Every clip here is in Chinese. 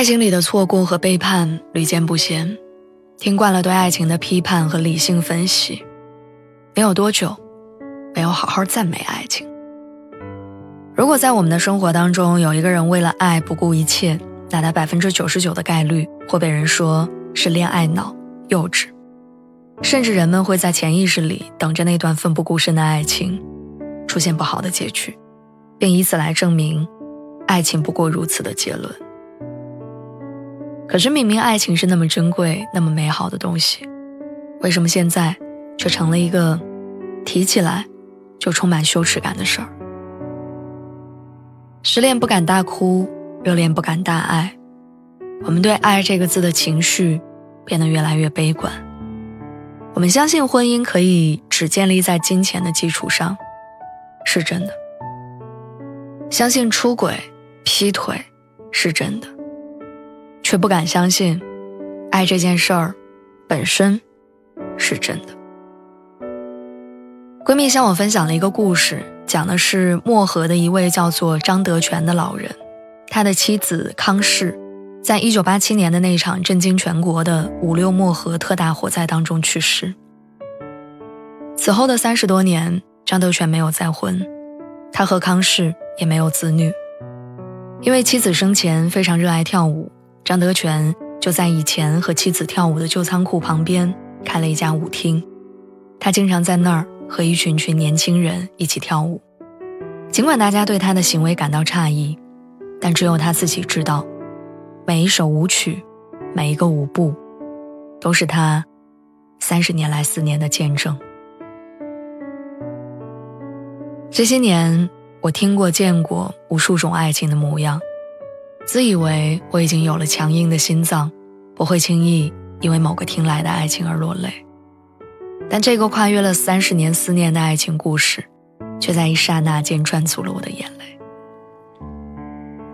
爱情里的错过和背叛屡见不鲜，听惯了对爱情的批判和理性分析，没有多久，没有好好赞美爱情。如果在我们的生活当中有一个人为了爱不顾一切，那他百分之九十九的概率会被人说是恋爱脑、幼稚，甚至人们会在潜意识里等着那段奋不顾身的爱情出现不好的结局，并以此来证明爱情不过如此的结论。可是，明明爱情是那么珍贵、那么美好的东西，为什么现在却成了一个提起来就充满羞耻感的事儿？失恋不敢大哭，热恋不敢大爱，我们对“爱”这个字的情绪变得越来越悲观。我们相信婚姻可以只建立在金钱的基础上，是真的；相信出轨、劈腿是真的。却不敢相信，爱这件事儿本身是真的。闺蜜向我分享了一个故事，讲的是漠河的一位叫做张德全的老人，他的妻子康氏，在一九八七年的那场震惊全国的五六漠河特大火灾当中去世。此后的三十多年，张德全没有再婚，他和康氏也没有子女，因为妻子生前非常热爱跳舞。张德全就在以前和妻子跳舞的旧仓库旁边开了一家舞厅，他经常在那儿和一群群年轻人一起跳舞。尽管大家对他的行为感到诧异，但只有他自己知道，每一首舞曲，每一个舞步，都是他三十年来思念的见证。这些年，我听过、见过无数种爱情的模样。自以为我已经有了强硬的心脏，不会轻易因为某个听来的爱情而落泪。但这个跨越了三十年思念的爱情故事，却在一刹那间赚足了我的眼泪。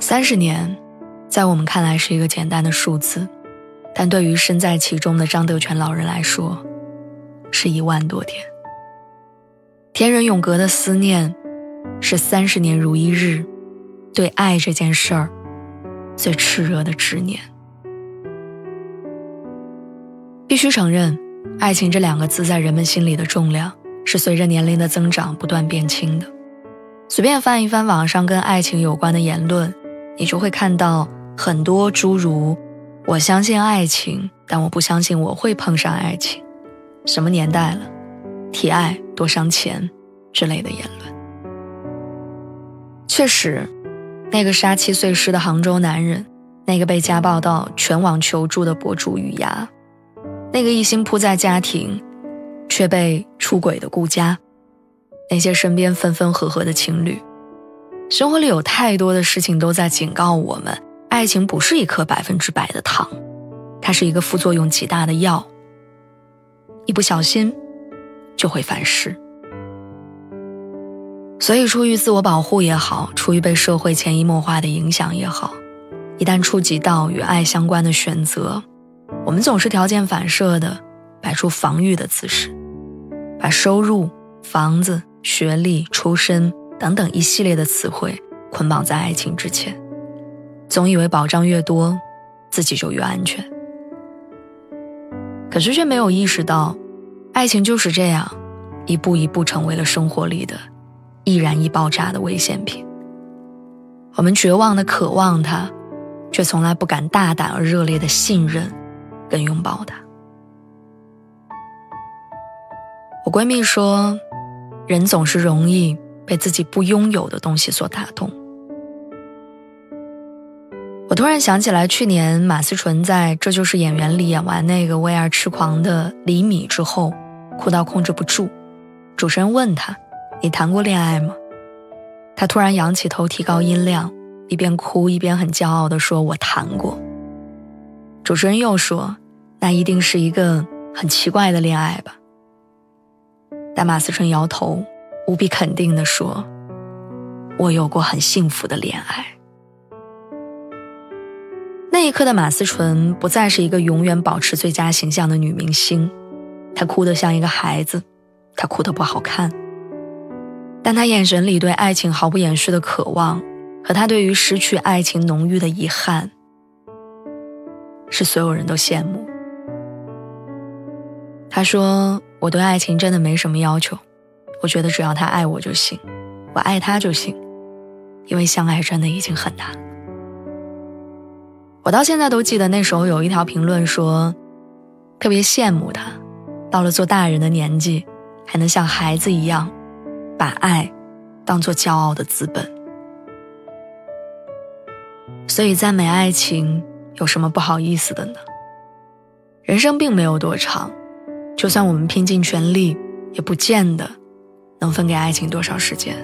三十年，在我们看来是一个简单的数字，但对于身在其中的张德全老人来说，是一万多天。天人永隔的思念，是三十年如一日，对爱这件事儿。最炽热的执念。必须承认，爱情这两个字在人们心里的重量是随着年龄的增长不断变轻的。随便翻一翻网上跟爱情有关的言论，你就会看到很多诸如“我相信爱情，但我不相信我会碰上爱情”，“什么年代了，提爱多伤钱”之类的言论。确实。那个杀妻碎尸的杭州男人，那个被家暴到全网求助的博主雨芽，那个一心扑在家庭，却被出轨的顾佳，那些身边分分合合的情侣，生活里有太多的事情都在警告我们：爱情不是一颗百分之百的糖，它是一个副作用极大的药，一不小心就会反噬。所以，出于自我保护也好，出于被社会潜移默化的影响也好，一旦触及到与爱相关的选择，我们总是条件反射的摆出防御的姿势，把收入、房子、学历、出身等等一系列的词汇捆绑在爱情之前，总以为保障越多，自己就越安全。可是却没有意识到，爱情就是这样，一步一步成为了生活里的。易燃易爆炸的危险品。我们绝望的渴望它，却从来不敢大胆而热烈的信任跟拥抱它。我闺蜜说，人总是容易被自己不拥有的东西所打动。我突然想起来，去年马思纯在《这就是演员》里演完那个为爱痴狂的李米之后，哭到控制不住。主持人问她。你谈过恋爱吗？他突然仰起头，提高音量，一边哭一边很骄傲地说：“我谈过。”主持人又说：“那一定是一个很奇怪的恋爱吧？”但马思纯摇头，无比肯定地说：“我有过很幸福的恋爱。”那一刻的马思纯不再是一个永远保持最佳形象的女明星，她哭得像一个孩子，她哭得不好看。但他眼神里对爱情毫不掩饰的渴望，和他对于失去爱情浓郁的遗憾，是所有人都羡慕。他说：“我对爱情真的没什么要求，我觉得只要他爱我就行，我爱他就行，因为相爱真的已经很难。”我到现在都记得那时候有一条评论说，特别羡慕他，到了做大人的年纪，还能像孩子一样，把爱当做骄傲的资本。所以赞美爱情有什么不好意思的呢？人生并没有多长，就算我们拼尽全力，也不见得能分给爱情多少时间。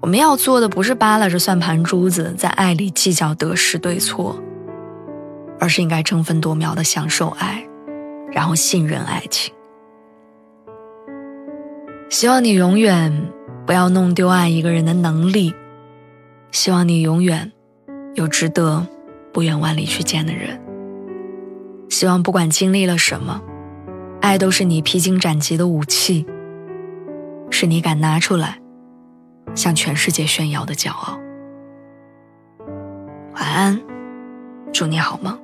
我们要做的不是扒拉着算盘珠子在爱里计较得失对错，而是应该争分夺秒的享受爱，然后信任爱情。希望你永远不要弄丢爱一个人的能力，希望你永远有值得不远万里去见的人。希望不管经历了什么，爱都是你披荆斩棘的武器，是你敢拿出来。向全世界炫耀的骄傲。晚安，祝你好梦。